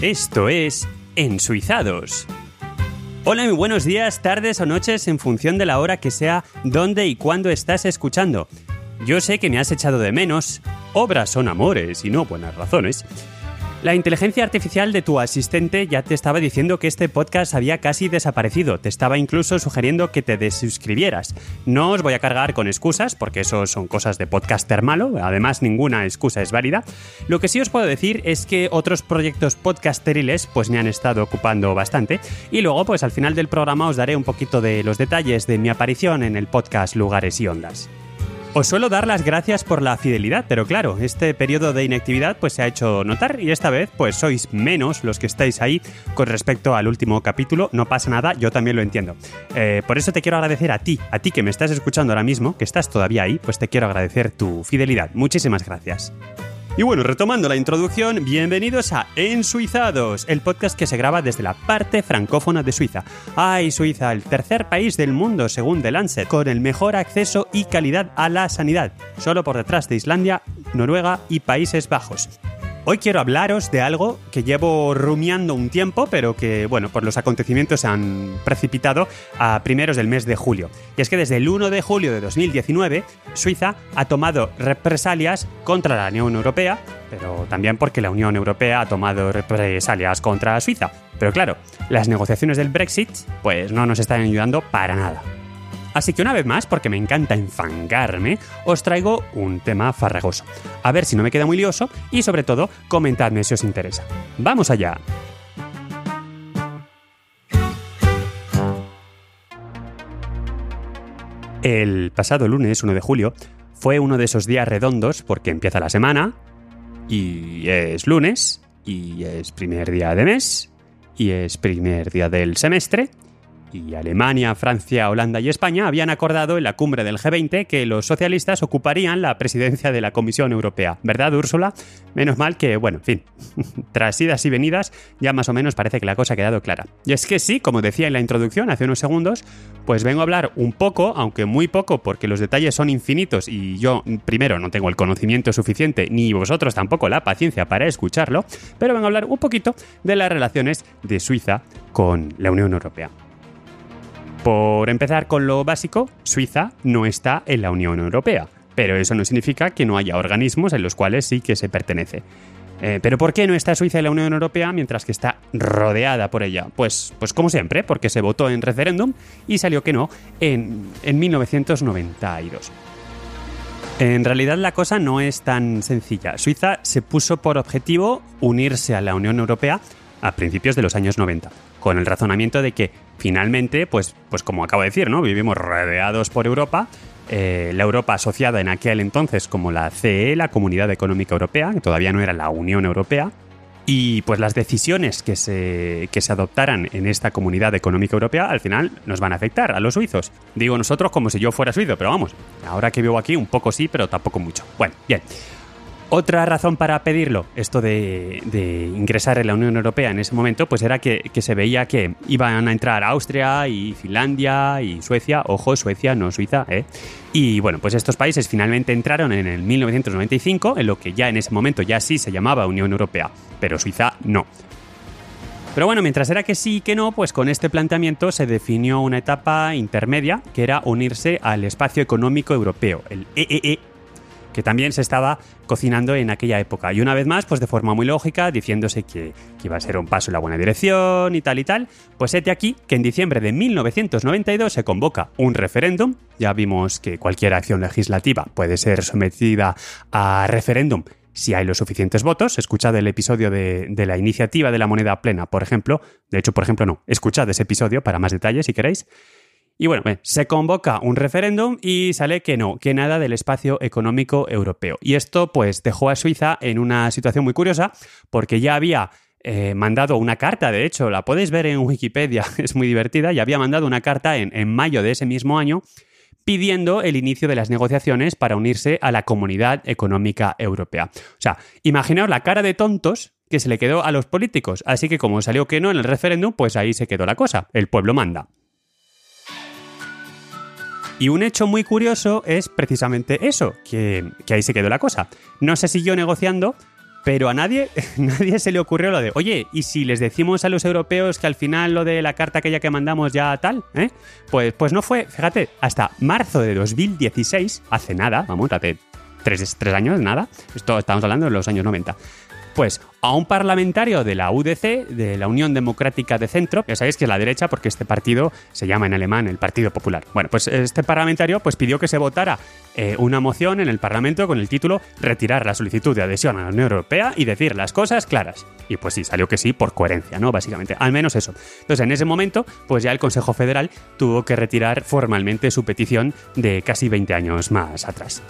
Esto es Ensuizados. Hola, muy buenos días, tardes o noches en función de la hora que sea, dónde y cuándo estás escuchando. Yo sé que me has echado de menos. Obras son amores y no buenas razones. La inteligencia artificial de tu asistente ya te estaba diciendo que este podcast había casi desaparecido, te estaba incluso sugiriendo que te desuscribieras. No os voy a cargar con excusas, porque eso son cosas de podcaster malo, además ninguna excusa es válida. Lo que sí os puedo decir es que otros proyectos podcasteriles pues me han estado ocupando bastante y luego pues al final del programa os daré un poquito de los detalles de mi aparición en el podcast Lugares y Ondas. Os suelo dar las gracias por la fidelidad, pero claro, este periodo de inactividad pues se ha hecho notar y esta vez pues sois menos los que estáis ahí con respecto al último capítulo. No pasa nada, yo también lo entiendo. Eh, por eso te quiero agradecer a ti, a ti que me estás escuchando ahora mismo, que estás todavía ahí, pues te quiero agradecer tu fidelidad. Muchísimas gracias. Y bueno, retomando la introducción, bienvenidos a Ensuizados, el podcast que se graba desde la parte francófona de Suiza. ¡Ay, Suiza! El tercer país del mundo, según The Lancet, con el mejor acceso y calidad a la sanidad, solo por detrás de Islandia, Noruega y Países Bajos. Hoy quiero hablaros de algo que llevo rumiando un tiempo, pero que, bueno, por los acontecimientos se han precipitado a primeros del mes de julio. Y es que desde el 1 de julio de 2019, Suiza ha tomado represalias contra la Unión Europea, pero también porque la Unión Europea ha tomado represalias contra Suiza. Pero claro, las negociaciones del Brexit, pues no nos están ayudando para nada. Así que una vez más, porque me encanta enfangarme, os traigo un tema farragoso. A ver si no me queda muy lioso y sobre todo, comentadme si os interesa. ¡Vamos allá! El pasado lunes 1 de julio fue uno de esos días redondos porque empieza la semana y es lunes y es primer día de mes y es primer día del semestre y Alemania, Francia, Holanda y España habían acordado en la cumbre del G20 que los socialistas ocuparían la presidencia de la Comisión Europea. ¿Verdad, Úrsula? Menos mal que, bueno, en fin, tras idas y venidas, ya más o menos parece que la cosa ha quedado clara. Y es que sí, como decía en la introducción hace unos segundos, pues vengo a hablar un poco, aunque muy poco, porque los detalles son infinitos y yo, primero, no tengo el conocimiento suficiente, ni vosotros tampoco la paciencia para escucharlo, pero vengo a hablar un poquito de las relaciones de Suiza con la Unión Europea. Por empezar con lo básico, Suiza no está en la Unión Europea, pero eso no significa que no haya organismos en los cuales sí que se pertenece. Eh, ¿Pero por qué no está Suiza en la Unión Europea mientras que está rodeada por ella? Pues, pues como siempre, porque se votó en referéndum y salió que no en, en 1992. En realidad la cosa no es tan sencilla. Suiza se puso por objetivo unirse a la Unión Europea a principios de los años 90, con el razonamiento de que finalmente, pues, pues como acabo de decir, ¿no? Vivimos rodeados por Europa. Eh, la Europa asociada en aquel entonces como la CE, la Comunidad Económica Europea, que todavía no era la Unión Europea, y pues las decisiones que se, que se adoptaran en esta Comunidad Económica Europea al final nos van a afectar a los suizos. Digo nosotros como si yo fuera suizo, pero vamos, ahora que vivo aquí un poco sí, pero tampoco mucho. Bueno, bien. Otra razón para pedirlo, esto de, ingresar en la Unión Europea en ese momento, pues era que, se veía que iban a entrar Austria y Finlandia y Suecia, ojo, Suecia, no Suiza, ¿eh? Y bueno, pues estos países finalmente entraron en el 1995, en lo que ya en ese momento ya sí se llamaba Unión Europea, pero Suiza no. Pero bueno, mientras era que sí y que no, pues con este planteamiento se definió una etapa intermedia que era unirse al espacio económico europeo, el EEE que también se estaba cocinando en aquella época. Y una vez más, pues de forma muy lógica, diciéndose que, iba a ser un paso en la buena dirección y tal y tal, pues hete aquí que en diciembre de 1992 se convoca un referéndum. Ya vimos que cualquier acción legislativa puede ser sometida a referéndum si hay los suficientes votos. Escuchad el episodio de, de, la iniciativa de la moneda plena, por ejemplo. De hecho, por ejemplo, no. Escuchad ese episodio para más detalles si queréis. Y bueno, se convoca un referéndum y sale que no, que nada del espacio económico europeo. Y esto pues dejó a Suiza en una situación muy curiosa porque ya había eh, mandado una carta, de hecho, la podéis ver en Wikipedia, es muy divertida, ya había mandado una carta en, en mayo de ese mismo año pidiendo el inicio de las negociaciones para unirse a la Comunidad Económica Europea. O sea, imaginaos la cara de tontos que se le quedó a los políticos. Así que como salió que no en el referéndum, pues ahí se quedó la cosa. El pueblo manda. Y un hecho muy curioso es precisamente eso, que, ahí se quedó la cosa. No se siguió negociando pero a nadie, nadie se le ocurrió lo de, oye, ¿y si les decimos a los europeos que al final lo de la carta aquella que mandamos ya tal? ¿eh? Pues, pues no fue, fíjate, hasta marzo de 2016, hace nada, vamos, hace tres, tres años, nada, esto estamos hablando de los años 90, pues a un parlamentario de la UDC, de la Unión Democrática de Centro, ya sabéis que es la derecha porque este partido se llama en alemán el Partido Popular. Bueno, pues este parlamentario pues pidió que se votara eh, una moción en el Parlamento con el título Retirar la solicitud de adhesión a la Unión Europea y decir las cosas claras. Y pues sí, salió que sí por coherencia, ¿no? Básicamente, al menos eso. Entonces, en ese momento, pues ya el Consejo Federal tuvo que retirar formalmente su petición de casi 20 años más atrás.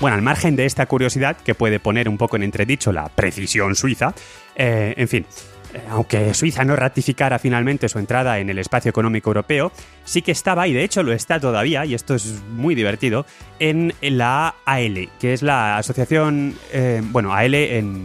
Bueno, al margen de esta curiosidad, que puede poner un poco en entredicho la precisión suiza, eh, en fin, eh, aunque Suiza no ratificara finalmente su entrada en el espacio económico europeo, sí que estaba, y de hecho lo está todavía, y esto es muy divertido, en la AL, que es la asociación, eh, bueno, AL en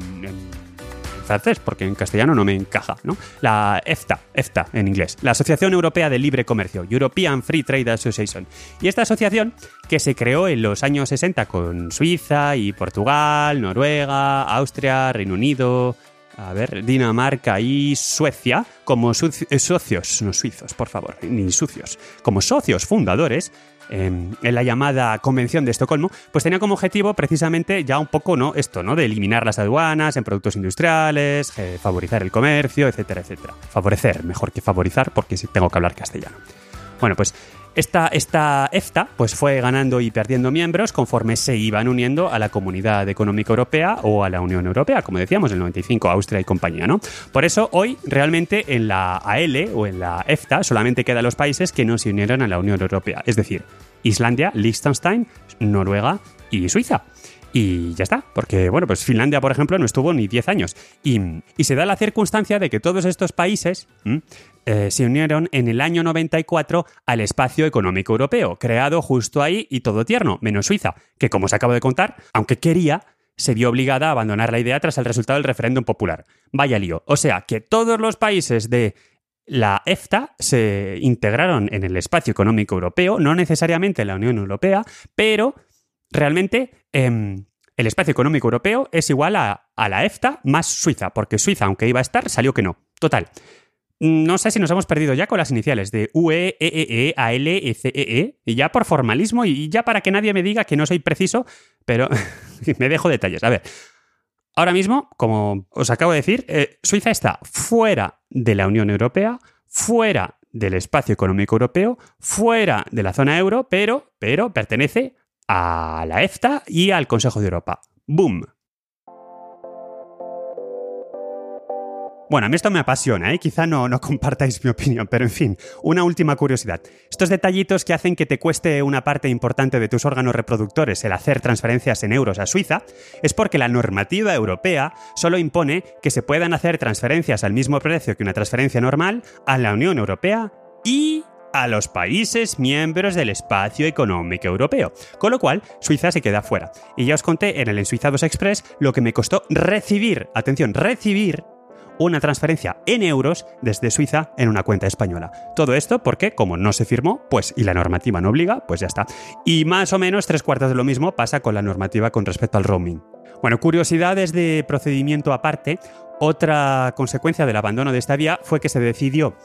francés, porque en castellano no me encaja, ¿no? La EFTA, EFTA en inglés, la Asociación Europea de Libre Comercio, European Free Trade Association. Y esta asociación, que se creó en los años 60 con Suiza y Portugal, Noruega, Austria, Reino Unido, a ver, Dinamarca y Suecia como eh, socios, no suizos, por favor, ni sucios, como socios fundadores, en la llamada Convención de Estocolmo, pues tenía como objetivo precisamente ya un poco no esto, ¿no? De eliminar las aduanas en productos industriales, eh, favorizar el comercio, etcétera, etcétera. Favorecer, mejor que favorizar, porque tengo que hablar castellano. Bueno, pues esta, esta EFTA pues fue ganando y perdiendo miembros conforme se iban uniendo a la Comunidad Económica Europea o a la Unión Europea, como decíamos, el 95 Austria y compañía, ¿no? Por eso hoy realmente en la AL o en la EFTA solamente quedan los países que no se unieron a la Unión Europea, es decir, Islandia, Liechtenstein, Noruega y Suiza. Y ya está, porque bueno, pues Finlandia, por ejemplo, no estuvo ni 10 años. Y, se da la circunstancia de que todos estos países eh, se unieron en el año 94 al espacio económico europeo, creado justo ahí y todo tierno, menos Suiza, que como os acabo de contar, aunque quería, se vio obligada a abandonar la idea tras el resultado del referéndum popular. Vaya lío. O sea, que todos los países de la EFTA se integraron en el espacio económico europeo, no necesariamente en la Unión Europea, pero realmente em, el espacio económico europeo es igual a, la EFTA más Suiza, porque Suiza, aunque iba a estar, salió que no. Total. No sé si nos hemos perdido ya con las iniciales de UE, EEE, AL, ECEE, y ya por formalismo y ya para que nadie me diga que no soy preciso, pero me dejo detalles. A ver, ahora mismo, como os acabo de decir, eh, Suiza está fuera de la Unión Europea, fuera del espacio económico europeo, fuera de la zona euro, pero, pero pertenece a la EFTA y al Consejo de Europa. ¡Boom! Bueno, a mí esto me apasiona, ¿eh? quizá no, no compartáis mi opinión, pero en fin, una última curiosidad. Estos detallitos que hacen que te cueste una parte importante de tus órganos reproductores el hacer transferencias en euros a Suiza, es porque la normativa europea solo impone que se puedan hacer transferencias al mismo precio que una transferencia normal a la Unión Europea y a los países miembros del espacio económico europeo, con lo cual Suiza se queda fuera. Y ya os conté en el Ensuizados Express lo que me costó recibir, atención, recibir una transferencia en euros desde Suiza en una cuenta española. Todo esto porque, como no se firmó, pues y la normativa no obliga, pues ya está. Y más o menos tres cuartos de lo mismo pasa con la normativa con respecto al roaming. Bueno, curiosidades de procedimiento aparte, otra consecuencia del abandono de esta vía fue que se decidió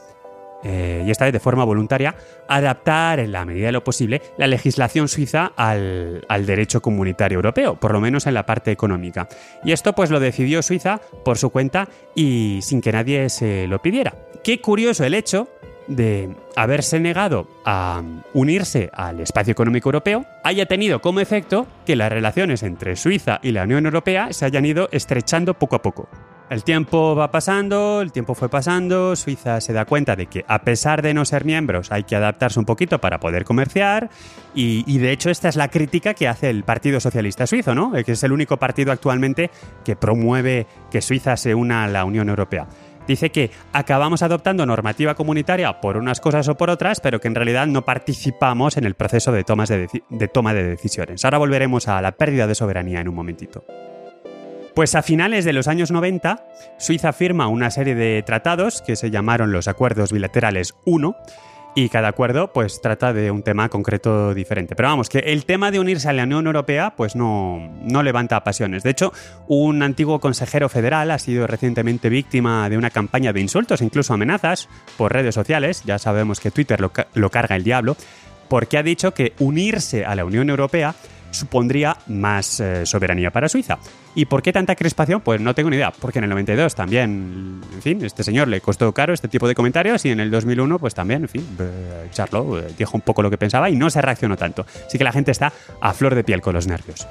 eh, y esta vez de forma voluntaria, adaptar en la medida de lo posible la legislación suiza al, derecho comunitario europeo, por lo menos en la parte económica. Y esto pues lo decidió Suiza por su cuenta y sin que nadie se lo pidiera. Qué curioso el hecho de haberse negado a unirse al espacio económico europeo haya tenido como efecto que las relaciones entre Suiza y la Unión Europea se hayan ido estrechando poco a poco. El tiempo va pasando, el tiempo fue pasando, Suiza se da cuenta de que a pesar de no ser miembros hay que adaptarse un poquito para poder comerciar y, de hecho esta es la crítica que hace el Partido Socialista Suizo, ¿no? que es el único partido actualmente que promueve que Suiza se una a la Unión Europea. Dice que acabamos adoptando normativa comunitaria por unas cosas o por otras, pero que en realidad no participamos en el proceso de, de toma de decisiones. Ahora volveremos a la pérdida de soberanía en un momentito. Pues a finales de los años 90, Suiza firma una serie de tratados que se llamaron los Acuerdos Bilaterales 1 y cada acuerdo pues trata de un tema concreto diferente. Pero vamos, que el tema de unirse a la Unión Europea pues no, no levanta pasiones. De hecho, un antiguo consejero federal ha sido recientemente víctima de una campaña de insultos, incluso amenazas, por redes sociales. Ya sabemos que Twitter lo, lo carga el diablo, porque ha dicho que unirse a la Unión Europea supondría más eh, soberanía para Suiza. ¿Y por qué tanta crispación? Pues no tengo ni idea, porque en el 92 también, en fin, este señor le costó caro este tipo de comentarios y en el 2001 pues también, en fin, eh, Charlo eh, dijo un poco lo que pensaba y no se reaccionó tanto. Así que la gente está a flor de piel con los nervios.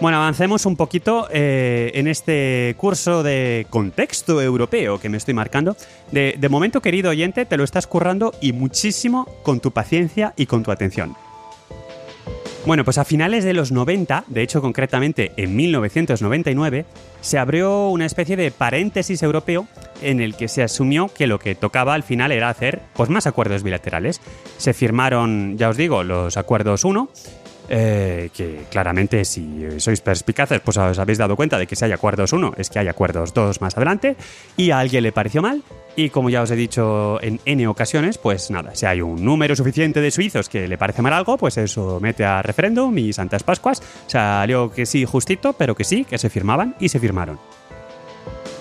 Bueno, avancemos un poquito en este curso de contexto europeo que me estoy marcando. De, de momento, querido oyente, te lo estás currando y muchísimo con tu paciencia y con tu atención. Bueno, pues a finales de los 90, de hecho concretamente en 1999, se abrió una especie de paréntesis europeo en el que se asumió que lo que tocaba al final era hacer pues, más acuerdos bilaterales. Se firmaron, ya os digo, los acuerdos 1 eh, que claramente si sois perspicaces pues os habéis dado cuenta de que si hay acuerdos uno es que hay acuerdos dos más adelante y a alguien le pareció mal y como ya os he dicho en N ocasiones pues nada, si hay un número suficiente de suizos que le parece mal algo pues eso mete a referéndum y Santas Pascuas salió que sí justito pero que sí, que se firmaban y se firmaron.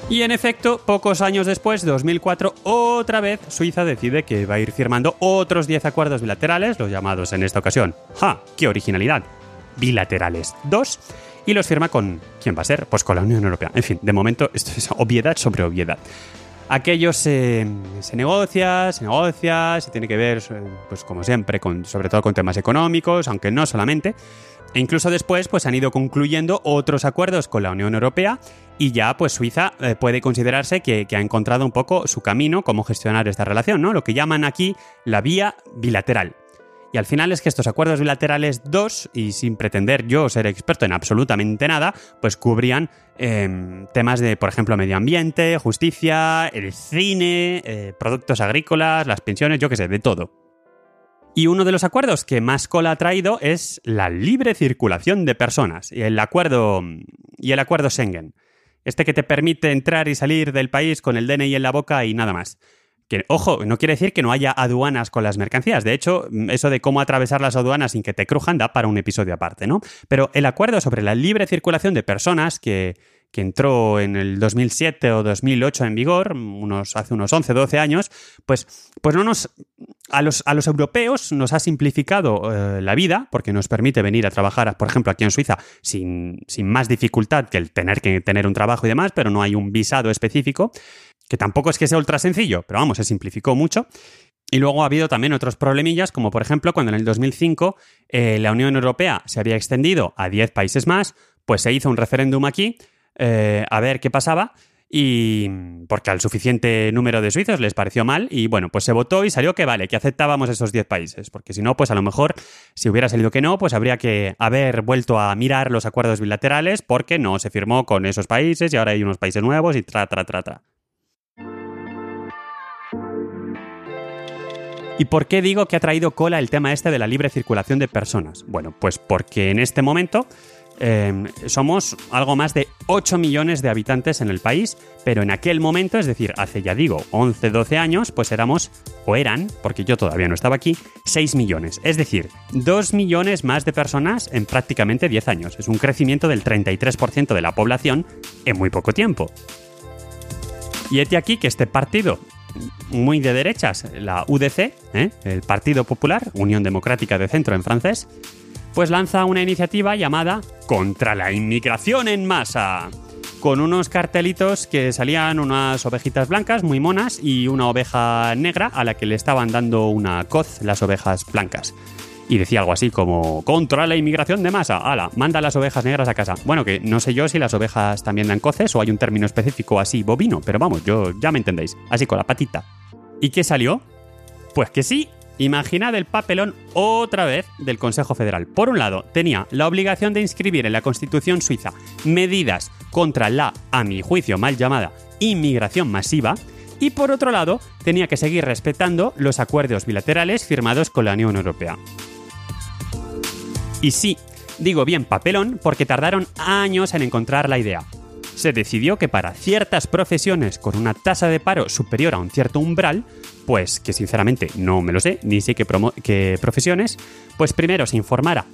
Y en efecto, pocos años después, 2004, otra vez Suiza decide que va a ir firmando otros 10 acuerdos bilaterales, los llamados en esta ocasión, ¡ja! ¡Qué originalidad! Bilaterales 2, y los firma con... ¿Quién va a ser? Pues con la Unión Europea. En fin, de momento esto es obviedad sobre obviedad. Aquello se, se, negocia, se negocia, se tiene que ver, pues como siempre, sobre todo con temas económicos, aunque no solamente. E incluso después pues han ido concluyendo otros acuerdos con la Unión Europea y ya pues Suiza eh, puede considerarse que, ha encontrado un poco su camino, cómo gestionar esta relación, ¿no? Lo que llaman aquí la vía bilateral. Y al final es que estos acuerdos bilaterales dos, y sin pretender yo ser experto en absolutamente nada, pues cubrían em, temas de, por ejemplo, medio ambiente, justicia, el cine, eh, productos agrícolas, las pensiones, yo qué sé, de todo. Y uno de los acuerdos que más cola ha traído es la libre circulación de personas y el acuerdo, y el acuerdo Schengen. Este que te permite entrar y salir del país con el DNI en la boca y nada más. Que, ojo, no quiere decir que no haya aduanas con las mercancías. De hecho, eso de cómo atravesar las aduanas sin que te crujan da para un episodio aparte, ¿no? Pero el acuerdo sobre la libre circulación de personas que, que entró en el 2007 o 2008 en vigor, unos, hace unos 11, 12 años, pues, pues no nos, a los, a los europeos nos ha simplificado eh, la vida porque nos permite venir a trabajar, por ejemplo, aquí en Suiza sin, sin más dificultad que el tener que tener un trabajo y demás, pero no hay un visado específico, que tampoco es que sea ultra sencillo, pero vamos, se simplificó mucho. Y luego ha habido también otros problemillas, como por ejemplo cuando en el 2005 eh, la Unión Europea se había extendido a 10 países más, pues se hizo un referéndum aquí eh, a ver qué pasaba y porque al suficiente número de suizos les pareció mal y bueno, pues se votó y salió que vale, que aceptábamos esos 10 países, porque si no, pues a lo mejor si hubiera salido que no, pues habría que haber vuelto a mirar los acuerdos bilaterales porque no se firmó con esos países y ahora hay unos países nuevos y tra, tra, tra, tra. ¿Y por qué digo que ha traído cola el tema este de la libre circulación de personas? Bueno, pues porque en este momento Em, somos algo más de 8 millones de habitantes en el país, pero en aquel momento, es decir, hace ya digo 11, 12 años, pues éramos, o eran, porque yo todavía no estaba aquí, 6 millones. Es decir, 2 millones más de personas en prácticamente 10 años. Es un crecimiento del 33% de la población en muy poco tiempo. Y este aquí que este partido muy de derechas, la UDC, ¿eh? el Partido Popular, Unión Democrática de Centro en francés, pues lanza una iniciativa llamada Contra la inmigración en masa, con unos cartelitos que salían unas ovejitas blancas muy monas y una oveja negra a la que le estaban dando una coz las ovejas blancas. Y decía algo así como, contra la inmigración de masa, ala, manda las ovejas negras a casa. Bueno, que no sé yo si las ovejas también dan coces o hay un término específico así bovino, pero vamos, yo ya me entendéis, así con la patita. ¿Y qué salió? Pues que sí, Imaginad el papelón otra vez del Consejo Federal. Por un lado, tenía la obligación de inscribir en la Constitución suiza medidas contra la, a mi juicio mal llamada, inmigración masiva, y por otro lado, tenía que seguir respetando los acuerdos bilaterales firmados con la Unión Europea. Y sí, digo bien papelón porque tardaron años en encontrar la idea. Se decidió que para ciertas profesiones con una tasa de paro superior a un cierto umbral, pues que sinceramente no me lo sé, ni sé qué, profesiones, pues primero se informara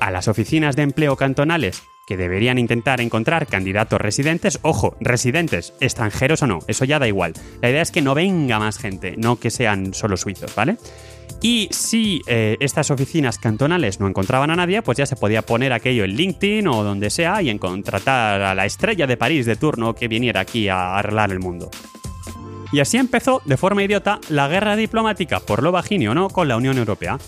a las oficinas de empleo cantonales que deberían intentar encontrar candidatos residentes, ojo, residentes, extranjeros o no, eso ya da igual. La idea es que no venga más gente, no que sean solo suizos, ¿vale? Y si eh, estas oficinas cantonales no encontraban a nadie, pues ya se podía poner aquello en LinkedIn o donde sea y en contratar a la estrella de París de turno que viniera aquí a arreglar el mundo. Y así empezó, de forma idiota, la guerra diplomática, por lo o no, con la Unión Europea.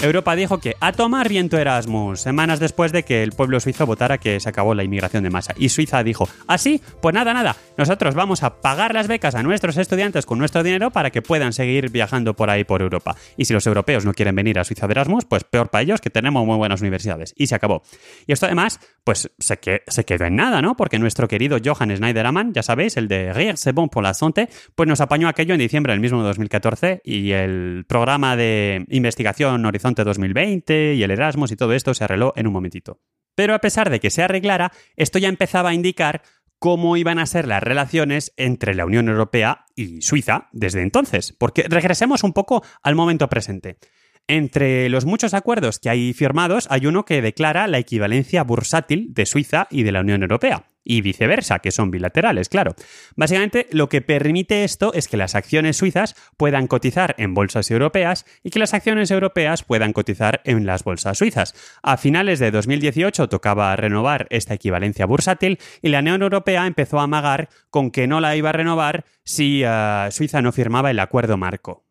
Europa dijo que a tomar viento Erasmus, semanas después de que el pueblo suizo votara que se acabó la inmigración de masa. Y Suiza dijo, así, ¿Ah, pues nada, nada, nosotros vamos a pagar las becas a nuestros estudiantes con nuestro dinero para que puedan seguir viajando por ahí por Europa. Y si los europeos no quieren venir a Suiza de Erasmus, pues peor para ellos que tenemos muy buenas universidades. Y se acabó. Y esto además, pues se, que, se quedó en nada, ¿no? Porque nuestro querido Johann Schneiderman, ya sabéis, el de Rire c'est bon pour la santé, pues nos apañó aquello en diciembre del mismo 2014 y el programa de investigación Horizonte 2020 y el Erasmus y todo esto se arregló en un momentito. Pero a pesar de que se arreglara, esto ya empezaba a indicar cómo iban a ser las relaciones entre la Unión Europea y Suiza desde entonces. Porque regresemos un poco al momento presente. Entre los muchos acuerdos que hay firmados, hay uno que declara la equivalencia bursátil de Suiza y de la Unión Europea y viceversa, que son bilaterales, claro. Básicamente, lo que permite esto es que las acciones suizas puedan cotizar en bolsas europeas y que las acciones europeas puedan cotizar en las bolsas suizas. A finales de 2018 tocaba renovar esta equivalencia bursátil y la Unión Europea empezó a amagar con que no la iba a renovar si eh, Suiza no firmaba el acuerdo marco.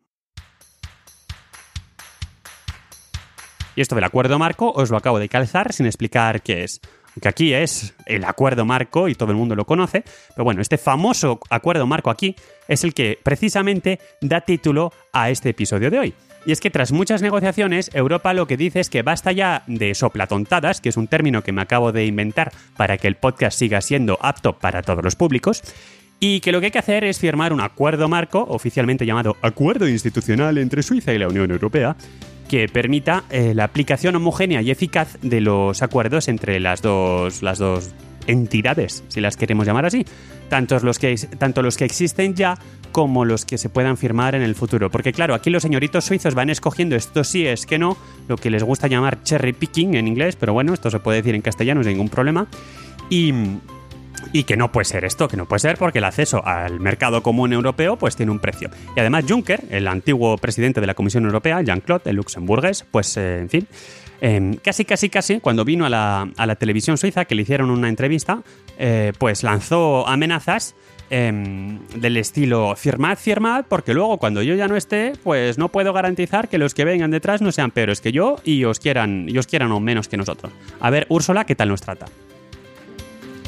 Y esto del acuerdo marco os lo acabo de calzar sin explicar qué es que aquí es el acuerdo marco y todo el mundo lo conoce, pero bueno, este famoso acuerdo marco aquí es el que precisamente da título a este episodio de hoy. Y es que tras muchas negociaciones, Europa lo que dice es que basta ya de soplatontadas, que es un término que me acabo de inventar para que el podcast siga siendo apto para todos los públicos, y que lo que hay que hacer es firmar un acuerdo marco, oficialmente llamado Acuerdo Institucional entre Suiza y la Unión Europea, que permita eh, la aplicación homogénea y eficaz de los acuerdos entre las dos, las dos entidades, si las queremos llamar así, tanto los, que, tanto los que existen ya como los que se puedan firmar en el futuro. Porque claro, aquí los señoritos suizos van escogiendo esto sí es que no, lo que les gusta llamar cherry picking en inglés, pero bueno, esto se puede decir en castellano sin ningún problema. Y, y que no puede ser esto, que no puede ser porque el acceso al mercado común europeo pues tiene un precio. Y además Juncker, el antiguo presidente de la Comisión Europea, Jean-Claude, el luxemburgués, pues eh, en fin, em, casi, casi, casi, cuando vino a la, televisión suiza, que le hicieron una entrevista, eh, pues lanzó amenazas em, del estilo firmad, firmad, porque luego cuando yo ya no esté, pues no puedo garantizar que los que vengan detrás no sean peores que yo y os quieran, y os quieran o menos que nosotros. A ver, Úrsula, ¿qué tal nos trata?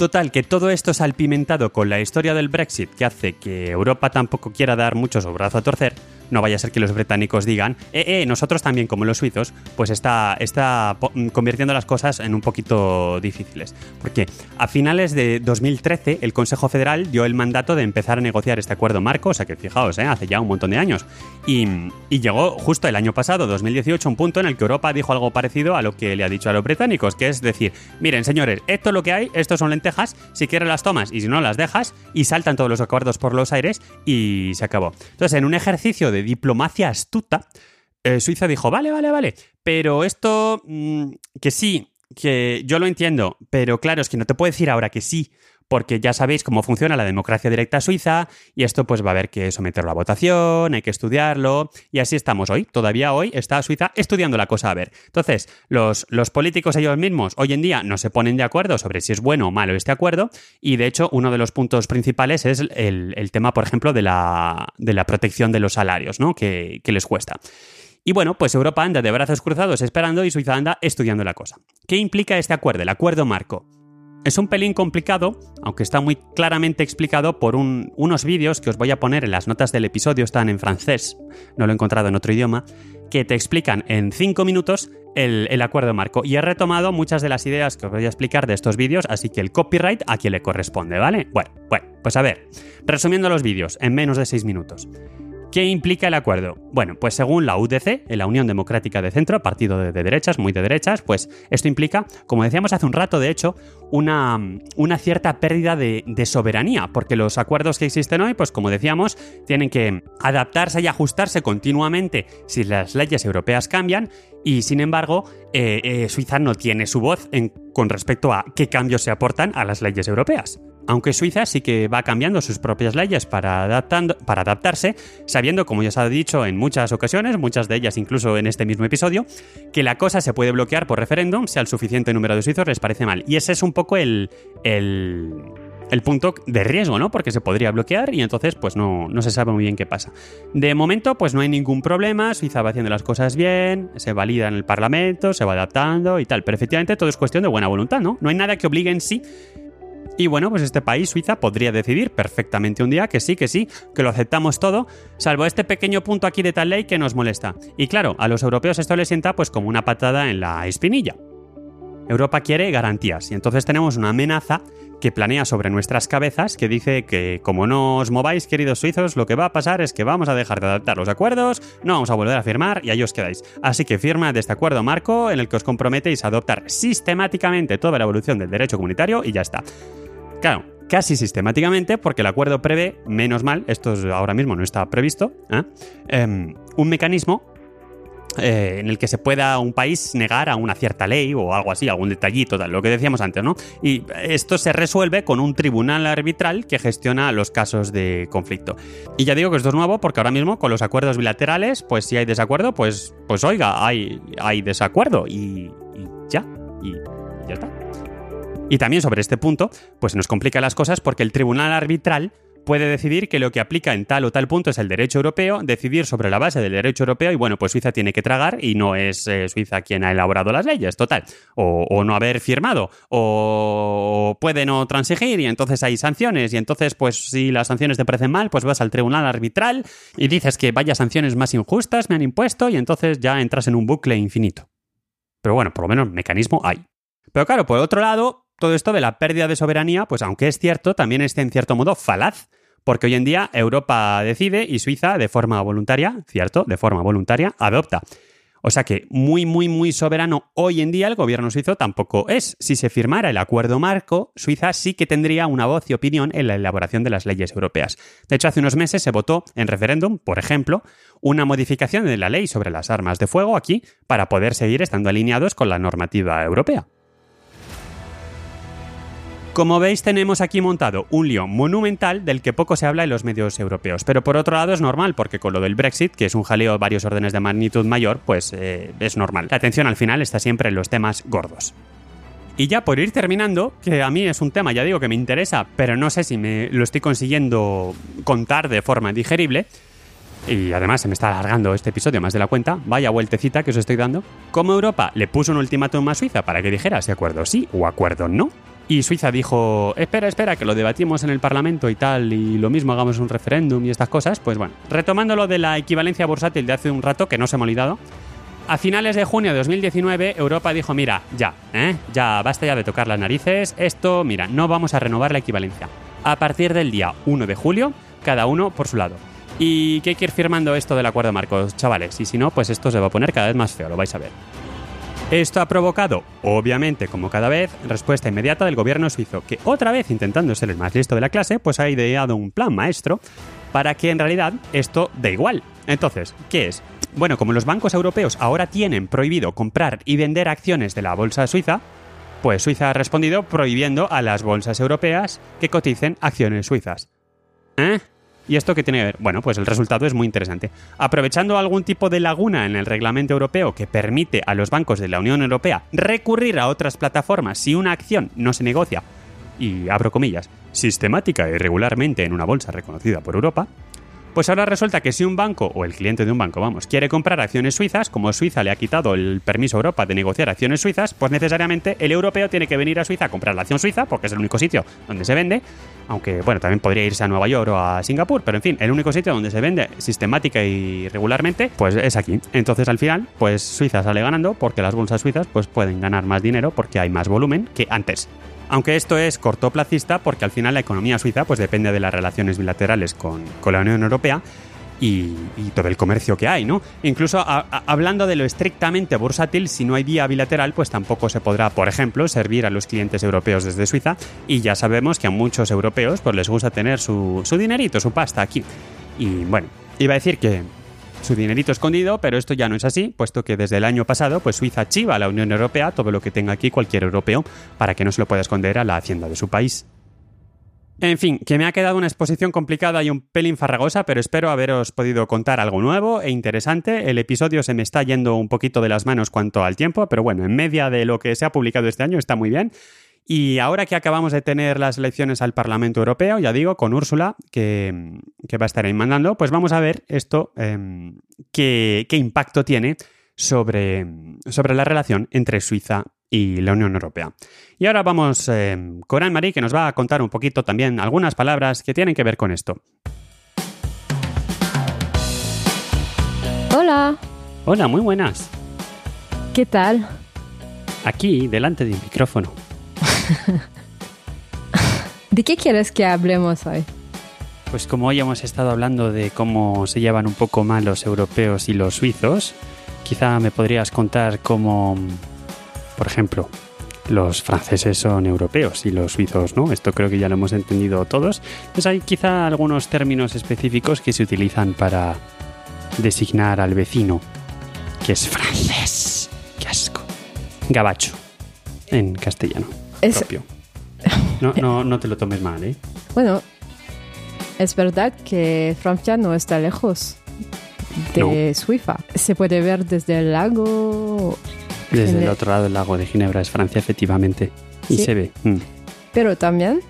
Total, que todo esto salpimentado con la historia del Brexit que hace que Europa tampoco quiera dar mucho su brazo a torcer, no vaya a ser que los británicos digan, eh, eh, nosotros también como los suizos, pues está, está mm, convirtiendo las cosas en un poquito difíciles. Porque a finales de 2013 el Consejo Federal dio el mandato de empezar a negociar este acuerdo marco, o sea que fijaos, eh, hace ya un montón de años. Y, y llegó justo el año pasado, 2018, un punto en el que Europa dijo algo parecido a lo que le ha dicho a los británicos, que es decir, miren señores, esto es lo que hay, estos son lentejas, si quieres las tomas y si no las dejas, y saltan todos los acuerdos por los aires y se acabó. Entonces, en un ejercicio de diplomacia astuta, eh, Suiza dijo, vale, vale, vale, pero esto, mm, que sí, que yo lo entiendo, pero claro, es que no te puedo decir ahora que sí, porque ya sabéis cómo funciona la democracia directa suiza y esto pues va a haber que someterlo a votación, hay que estudiarlo y así estamos hoy. Todavía hoy está Suiza estudiando la cosa a ver. Entonces, los, los políticos ellos mismos hoy en día no se ponen de acuerdo sobre si es bueno o malo este acuerdo y de hecho uno de los puntos principales es el, tema, por ejemplo, de la, de la protección de los salarios, ¿no? Que, que les cuesta. Y bueno, pues Europa anda de brazos cruzados esperando y Suiza anda estudiando la cosa. ¿Qué implica este acuerdo, el acuerdo marco? Es un pelín complicado, aunque está muy claramente explicado por unos vídeos que os voy a poner en las notas del episodio, están en francés, no lo he encontrado en otro idioma, que te explican en 5 minutos el, acuerdo marco. Y he retomado muchas de las ideas que os voy a explicar de estos vídeos, así que el copyright a quien le corresponde, ¿vale? Bueno, bueno, pues a ver, resumiendo los vídeos en menos de 6 minutos. ¿Qué implica el acuerdo? Bueno, pues según la UDC, la Unión Democrática de Centro, partido de, derechas, muy de derechas, pues esto implica, como decíamos hace un rato, de hecho, una, una cierta pérdida de, soberanía, porque los acuerdos que existen hoy, pues como decíamos, tienen que adaptarse y ajustarse continuamente si las leyes europeas cambian, y sin embargo, eh, eh, Suiza no tiene su voz en, con respecto a qué cambios se aportan a las leyes europeas. Aunque Suiza sí que va cambiando sus propias leyes para, adaptando, para adaptarse, sabiendo, como ya se ha dicho en muchas ocasiones, muchas de ellas incluso en este mismo episodio, que la cosa se puede bloquear por referéndum si al suficiente número de suizos les parece mal. Y ese es un poco el, el, el punto de riesgo, ¿no? Porque se podría bloquear y entonces pues no, no se sabe muy bien qué pasa. De momento pues no hay ningún problema, Suiza va haciendo las cosas bien, se valida en el Parlamento, se va adaptando y tal, pero efectivamente todo es cuestión de buena voluntad, ¿no? No hay nada que obligue en sí y bueno, pues este país, Suiza, podría decidir perfectamente un día que sí, que sí, que lo aceptamos todo, salvo este pequeño punto aquí de tal ley que nos molesta. Y claro, a los europeos esto les sienta pues como una patada en la espinilla. Europa quiere garantías y entonces tenemos una amenaza que planea sobre nuestras cabezas que dice que como no os mováis, queridos suizos, lo que va a pasar es que vamos a dejar de adaptar los acuerdos, no vamos a volver a firmar y ahí os quedáis. Así que firma de este acuerdo marco en el que os comprometéis a adoptar sistemáticamente toda la evolución del derecho comunitario y ya está. Claro, casi sistemáticamente, porque el acuerdo prevé, menos mal, esto ahora mismo no está previsto, ¿eh? em, un mecanismo eh, en el que se pueda un país negar a una cierta ley o algo así, algún detallito, tal, lo que decíamos antes, ¿no? Y esto se resuelve con un tribunal arbitral que gestiona los casos de conflicto. Y ya digo que esto es nuevo porque ahora mismo con los acuerdos bilaterales, pues si hay desacuerdo, pues, pues oiga, hay, hay desacuerdo y, y ya, y ya está. Y también sobre este punto, pues nos complica las cosas porque el tribunal arbitral puede decidir que lo que aplica en tal o tal punto es el derecho europeo, decidir sobre la base del derecho europeo y bueno, pues Suiza tiene que tragar y no es eh, Suiza quien ha elaborado las leyes, total. O, no haber firmado, o puede no transigir y entonces hay sanciones y entonces pues si las sanciones te parecen mal, pues vas al tribunal arbitral y dices que vaya sanciones más injustas me han impuesto y entonces ya entras en un bucle infinito. Pero bueno, por lo menos mecanismo hay. Pero claro, por otro lado, todo esto de la pérdida de soberanía, pues aunque es cierto, también es en cierto modo falaz, porque hoy en día Europa decide y Suiza de forma voluntaria, cierto, de forma voluntaria, adopta. O sea que muy, muy, muy soberano hoy en día el gobierno suizo tampoco es. Si se firmara el acuerdo marco, Suiza sí que tendría una voz y opinión en la elaboración de las leyes europeas. De hecho, hace unos meses se votó en referéndum, por ejemplo, una modificación de la ley sobre las armas de fuego aquí para poder seguir estando alineados con la normativa europea. Como veis, tenemos aquí montado un lío monumental del que poco se habla en los medios europeos. Pero por otro lado es normal, porque con lo del Brexit, que es un jaleo de varios órdenes de magnitud mayor, pues eh, es normal. La atención al final está siempre en los temas gordos. Y ya por ir terminando, que a mí es un tema, ya digo, que me interesa, pero no sé si me lo estoy consiguiendo contar de forma digerible, y además se me está alargando este episodio más de la cuenta, vaya vueltecita que os estoy dando, como Europa le puso un ultimátum a Suiza para que dijera si acuerdo sí o acuerdo no, y Suiza dijo, espera, espera, que lo debatimos en el Parlamento y tal, y lo mismo hagamos un referéndum y estas cosas, pues bueno, retomando lo de la equivalencia bursátil de hace un rato, que no se me ha olvidado, a finales de junio de 2019 Europa dijo, mira, ya, ¿eh? ya basta ya de tocar las narices, esto, mira, no vamos a renovar la equivalencia. A partir del día 1 de julio, cada uno por su lado. Y que hay que ir firmando esto del acuerdo Marcos, chavales, y si no, pues esto se va a poner cada vez más feo, lo vais a ver. Esto ha provocado, obviamente, como cada vez, respuesta inmediata del gobierno suizo, que otra vez intentando ser el más listo de la clase, pues ha ideado un plan maestro para que en realidad esto dé igual. Entonces, ¿qué es? Bueno, como los bancos europeos ahora tienen prohibido comprar y vender acciones de la bolsa suiza, pues Suiza ha respondido prohibiendo a las bolsas europeas que coticen acciones suizas. ¿Eh? ¿Y esto qué tiene que ver? Bueno, pues el resultado es muy interesante. Aprovechando algún tipo de laguna en el reglamento europeo que permite a los bancos de la Unión Europea recurrir a otras plataformas si una acción no se negocia, y abro comillas, sistemática y regularmente en una bolsa reconocida por Europa, pues ahora resulta que si un banco, o el cliente de un banco, vamos, quiere comprar acciones suizas, como Suiza le ha quitado el permiso a Europa de negociar acciones suizas, pues necesariamente el europeo tiene que venir a Suiza a comprar la acción suiza, porque es el único sitio donde se vende, aunque bueno, también podría irse a Nueva York o a Singapur, pero en fin, el único sitio donde se vende sistemática y regularmente, pues es aquí. Entonces al final, pues Suiza sale ganando porque las bolsas suizas pues pueden ganar más dinero porque hay más volumen que antes. Aunque esto es cortoplacista porque al final la economía suiza pues depende de las relaciones bilaterales con, la Unión Europea y, todo el comercio que hay, ¿no? Incluso hablando de lo estrictamente bursátil, si no hay vía bilateral, pues tampoco se podrá, por ejemplo, servir a los clientes europeos desde Suiza. Y ya sabemos que a muchos europeos pues les gusta tener su, su dinerito, su pasta aquí. Y bueno, iba a decir que su dinerito escondido, pero esto ya no es así, puesto que desde el año pasado, pues Suiza chiva a la Unión Europea todo lo que tenga aquí cualquier europeo para que no se lo pueda esconder a la hacienda de su país. En fin, que me ha quedado una exposición complicada y un pelín farragosa, pero espero haberos podido contar algo nuevo e interesante. El episodio se me está yendo un poquito de las manos cuanto al tiempo, pero bueno, en media de lo que se ha publicado este año está muy bien. Y ahora que acabamos de tener las elecciones al Parlamento Europeo, ya digo, con Úrsula, que, que va a estar ahí mandando, pues vamos a ver esto, eh, qué, qué impacto tiene sobre, sobre la relación entre Suiza y la Unión Europea. Y ahora vamos eh, con Anne-Marie, que nos va a contar un poquito también algunas palabras que tienen que ver con esto. Hola, Hola, muy buenas. ¿qué tal? Aquí, delante de un micrófono. ¿De qué quieres que hablemos hoy? Pues como hoy hemos estado hablando de cómo se llevan un poco mal los europeos y los suizos, quizá me podrías contar cómo, por ejemplo, los franceses son europeos y los suizos no. Esto creo que ya lo hemos entendido todos. Pues hay quizá algunos términos específicos que se utilizan para designar al vecino, que es francés. ¡Qué asco! Gabacho, en castellano Es- propio. No, no, no te lo tomes mal, ¿eh? Bueno, es verdad que Francia no está lejos de Suiza. Se puede ver desde el lago, Desde el el- otro lado del lago de Ginebra es Francia, efectivamente. Y Sí. se ve. Mm. pero también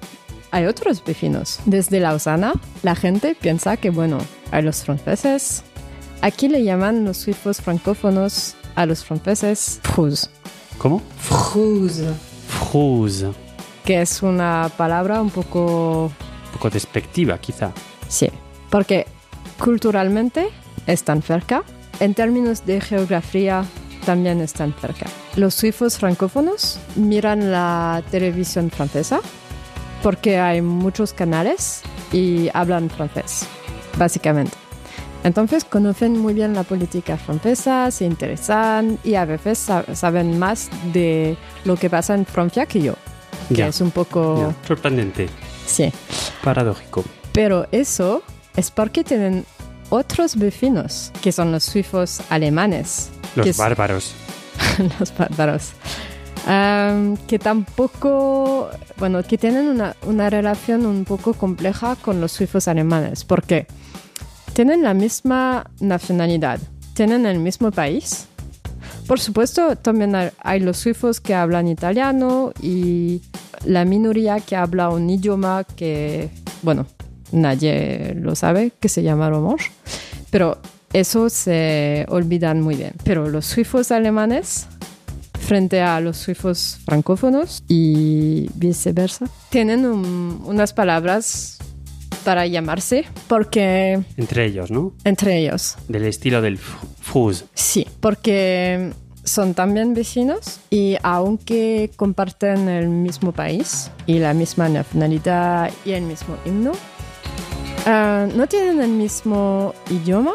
hay otros vecinos. Desde Lausana, la gente piensa que, bueno, hay los franceses. Aquí le llaman los suizos francófonos a los franceses frus. ¿Cómo? Frus. Un Que es una palabra un poco poco despectiva, quizá. Sí, porque culturalmente están cerca, en términos de geografía también están cerca. Los suizos francófonos miran la televisión francesa porque hay muchos canales y hablan francés, básicamente. Entonces conocen muy bien la política francesa, se interesan y a veces sa- saben más de lo que pasa en Francia que yo, que es un poco... Sorprendente. Sí. Paradójico. Pero eso es porque tienen otros vecinos, que son los suizos alemanes, Los bárbaros. los bárbaros, Am, que tampoco, bueno, que tienen una, una relación un poco compleja con los suizos alemanes, porque tienen la misma nacionalidad, tienen el mismo país. Por supuesto, también hay, los suizos que hablan italiano y la minoría que habla un idioma que, bueno, nadie lo sabe, que se llama romanche. Pero eso se olvidan muy bien. Pero los suizos alemanes, frente a los suizos francófonos y viceversa, tienen un- unas palabras para llamarse, porque Entre ellos, ¿no? entre ellos, Del estilo del fuse. sí, porque son también vecinos y aunque comparten el mismo país y la misma nacionalidad y el mismo himno, ah, no tienen el mismo idioma,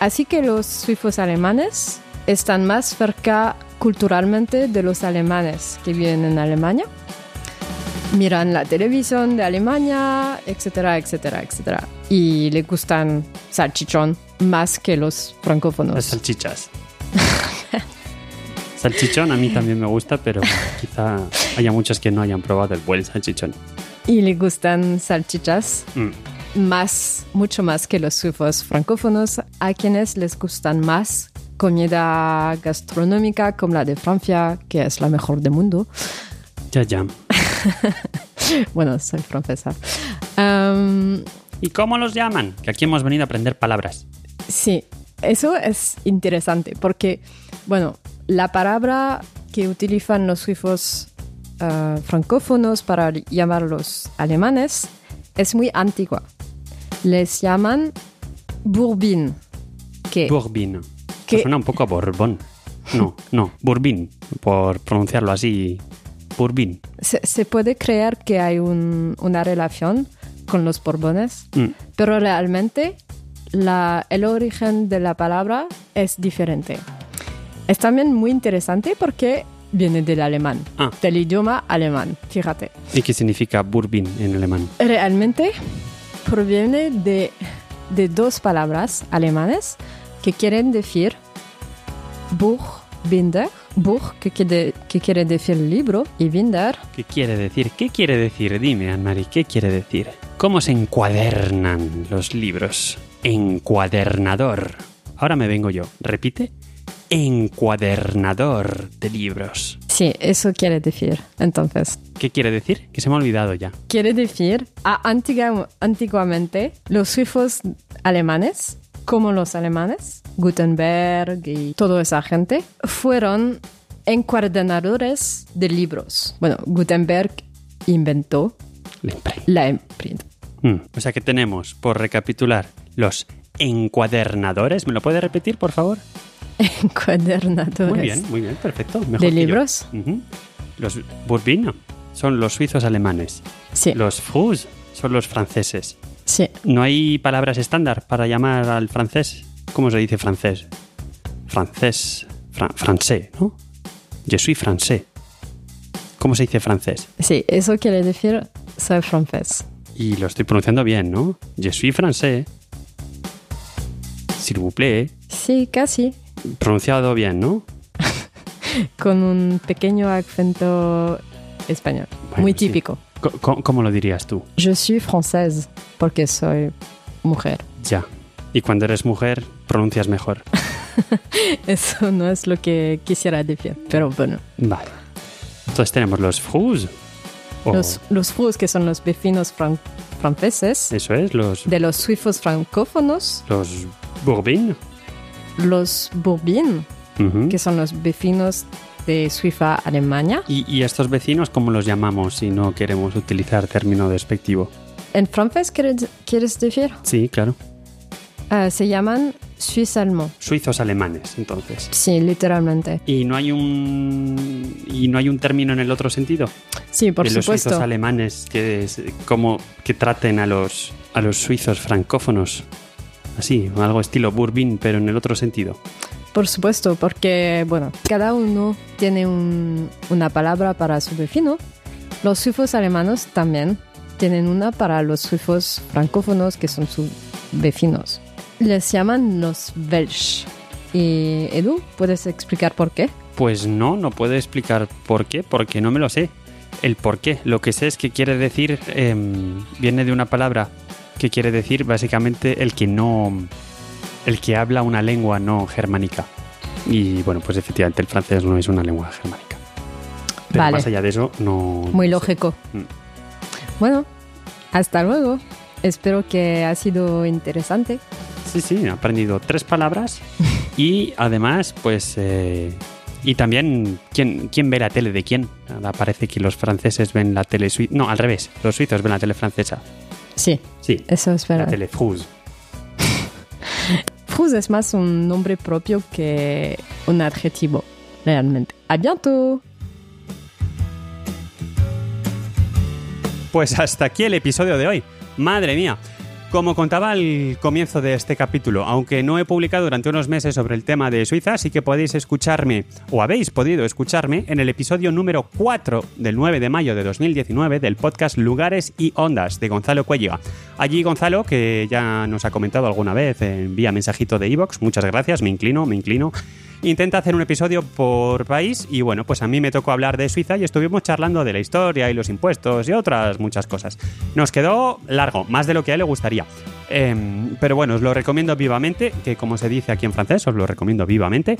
así que los suizos alemanes están más cerca culturalmente de los alemanes que viven en Alemania. Miran la televisión de Alemania, etcétera, etcétera, etcétera. Y le gustan salchichón más que los francófonos. Las salchichas. Salchichón a mí también me gusta, pero quizá haya muchos que no hayan probado el buen salchichón. Y le gustan salchichas Mm. más, mucho más que los suizos francófonos, a quienes les gustan más comida gastronómica como la de Francia, que es la mejor del mundo. Ya, ya. Bueno, soy francesa. ¿Y cómo los llaman? Que aquí hemos venido a aprender palabras. sí, eso es interesante porque, bueno, la palabra que utilizan los suizos ah, francófonos para llamar a los alemanes es muy antigua. Les llaman Bourbin, que Bourbon. ¿Qué? Que suena un poco a Borbón. No, no, Bourbon, por pronunciarlo así. Bourbon. se, se puede creer que hay un- una relación con los Borbones, Mm. pero realmente la, el origen de la palabra es diferente. Es también muy interesante porque viene del alemán, Ah. del idioma alemán, fíjate. ¿Y qué significa Burbin en alemán? Realmente proviene de, de dos palabras alemanes que quieren decir Buch, Binder. Buch, que quiere, que quiere decir libro, y Binder, ¿Qué quiere decir? ¿Qué quiere decir? Dime, Anne-Marie, ¿qué quiere decir? ¿Cómo se encuadernan los libros? Encuadernador. Ahora me vengo yo. Repite. Encuadernador de libros. sí, eso quiere decir. Entonces, ¿Qué quiere decir? Que se me ha olvidado ya. quiere decir, a antigua- antiguamente, los suizos alemanes, como los alemanes, Gutenberg y toda esa gente, fueron encuadernadores de libros. Bueno, Gutenberg inventó La imprenta. la imprenta. Mm, O sea que tenemos, por recapitular, los encuadernadores. ¿Me lo puede repetir, por favor? Encuadernadores. Muy bien, muy bien, perfecto. Mejor ¿De libros? Los Burbino son los suizos alemanes. Sí, Los Frus son los franceses. sí. ¿No hay palabras estándar para llamar al francés? ¿Cómo se dice francés? Francés. Fran- francés, ¿no? Je suis français. ¿Cómo se dice francés? Sí, eso quiere decir soy francés. Y lo estoy pronunciando bien, ¿no? Je suis français. S'il vous plaît. Sí, casi. Pronunciado bien, ¿no? Con un pequeño acento español. Bueno, muy sí. típico. Co- co- ¿Cómo lo dirías tú? Je suis française porque soy mujer. Ya. Y cuando eres mujer, pronuncias mejor. Eso no es lo que quisiera decir, pero bueno. Vale. Entonces tenemos los Frus. o- Los, los frus, que son los vecinos fran- franceses, Eso es, los, de los suizos francófonos, los Bourbin. los bourbin, Ujú. que son los vecinos de Suiza, Alemania. ¿Y, y estos vecinos cómo los llamamos si no queremos utilizar término despectivo? En francés, ¿quieres, quieres decir? Sí, claro. Ah, se llaman suisse-allemand. Suizos alemanes, entonces. Sí, literalmente. ¿Y no hay un y no hay un término en el otro sentido? Sí, por de los supuesto. suizos alemanes que es- como que traten a los a los suizos francófonos. Así, algo estilo Bourbin, pero en el otro sentido. Por supuesto, porque, bueno, cada uno tiene un- una palabra para su vecino. Los suizos alemanes también tienen una para los suizos francófonos, que son sus vecinos. Les llaman los Welsh. Y Edu, ¿puedes explicar por qué? Pues no, no puedo explicar por qué, porque no me lo sé. El por qué. Lo que sé es que quiere decir, em, viene de una palabra que quiere decir básicamente el que no, el que habla una lengua no germánica. Y bueno, pues efectivamente el francés no es una lengua germánica. Pero Vale. más allá de eso, no. Muy no sé. lógico. Mm. Bueno, hasta luego. Espero que ha sido interesante. Sí, sí, he aprendido tres palabras y además, pues. eh, y también, ¿quién, ¿quién ve la tele de quién? Ahora parece que los franceses ven la tele suiza. No, al revés, los suizos ven la tele francesa. Sí, Sí, eso es la verdad. tele Fruse. Frus es más un nombre propio que un adjetivo, realmente. ¡A bientôt! Pues hasta aquí el episodio de hoy. Madre mía. Como contaba al comienzo de este capítulo, aunque no he publicado durante unos meses sobre el tema de Suiza, sí que podéis escucharme, o habéis podido escucharme, en el episodio número 4 del 9 de mayo de 2019 del podcast Lugares y Ondas de Gonzalo Cuelliga. Allí Gonzalo, que ya nos ha comentado alguna vez en vía mensajito de Evox, muchas gracias, me inclino, me inclino. Intenta hacer un episodio por país y bueno, pues a mí me tocó hablar de Suiza y estuvimos charlando de la historia y los impuestos y otras muchas cosas. Nos quedó largo, más de lo que a él le gustaría. Em, pero bueno, os lo recomiendo vivamente, que como se dice aquí en francés, os lo recomiendo vivamente.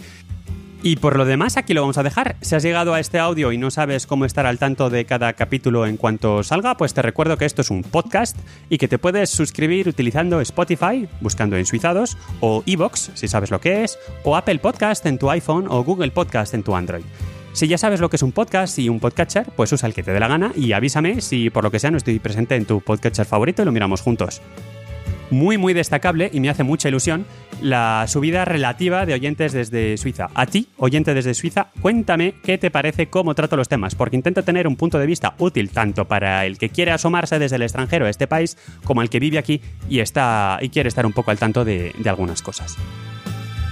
Y por lo demás, aquí lo vamos a dejar. Si has llegado a este audio y no sabes cómo estar al tanto de cada capítulo en cuanto salga, pues te recuerdo que esto es un podcast y que te puedes suscribir utilizando Spotify, buscando en Suizados, o Evox, si sabes lo que es, o Apple Podcast en tu iPhone o Google Podcast en tu Android. Si ya sabes lo que es un podcast y un podcatcher, pues usa el que te dé la gana y avísame si por lo que sea no estoy presente en tu podcatcher favorito y lo miramos juntos muy muy destacable y me hace mucha ilusión la subida relativa de oyentes desde Suiza. A ti, oyente desde Suiza, cuéntame qué te parece cómo trato los temas, porque intento tener un punto de vista útil tanto para el que quiere asomarse desde el extranjero a este país como el que vive aquí y, está, y quiere estar un poco al tanto de, de algunas cosas.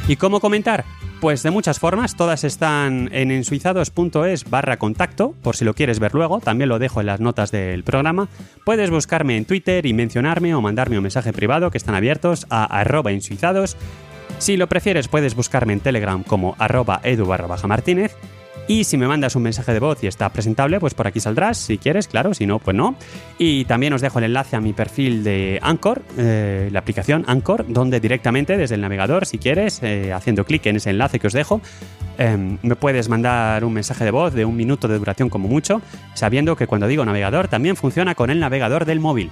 ¿Y cómo comentar? Pues de muchas formas, todas están en ensuizados.es barra contacto, por si lo quieres ver luego, también lo dejo en las notas del programa. Puedes buscarme en Twitter y mencionarme o mandarme un mensaje privado que están abiertos a arroba ensuizados. Si lo prefieres puedes buscarme en Telegram como arroba edu baja martínez y si me mandas un mensaje de voz y está presentable, pues por aquí saldrás, si quieres, claro, si no, pues no. Y también os dejo el enlace a mi perfil de Anchor, eh, la aplicación Anchor, donde directamente desde el navegador, si quieres, eh, haciendo clic en ese enlace que os dejo, em, me puedes mandar un mensaje de voz de un minuto de duración como mucho, sabiendo que cuando digo navegador también funciona con el navegador del móvil.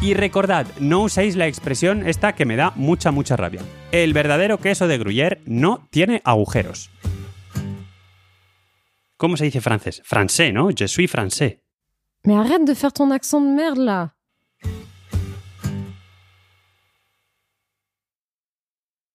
Y recordad, no uséis la expresión esta que me da mucha, mucha rabia. El verdadero queso de Gruyère no tiene agujeros. ¿Cómo se dice francés? Francés, ¿no? Je suis francés. Mais arrête de faire ton accent de merde là.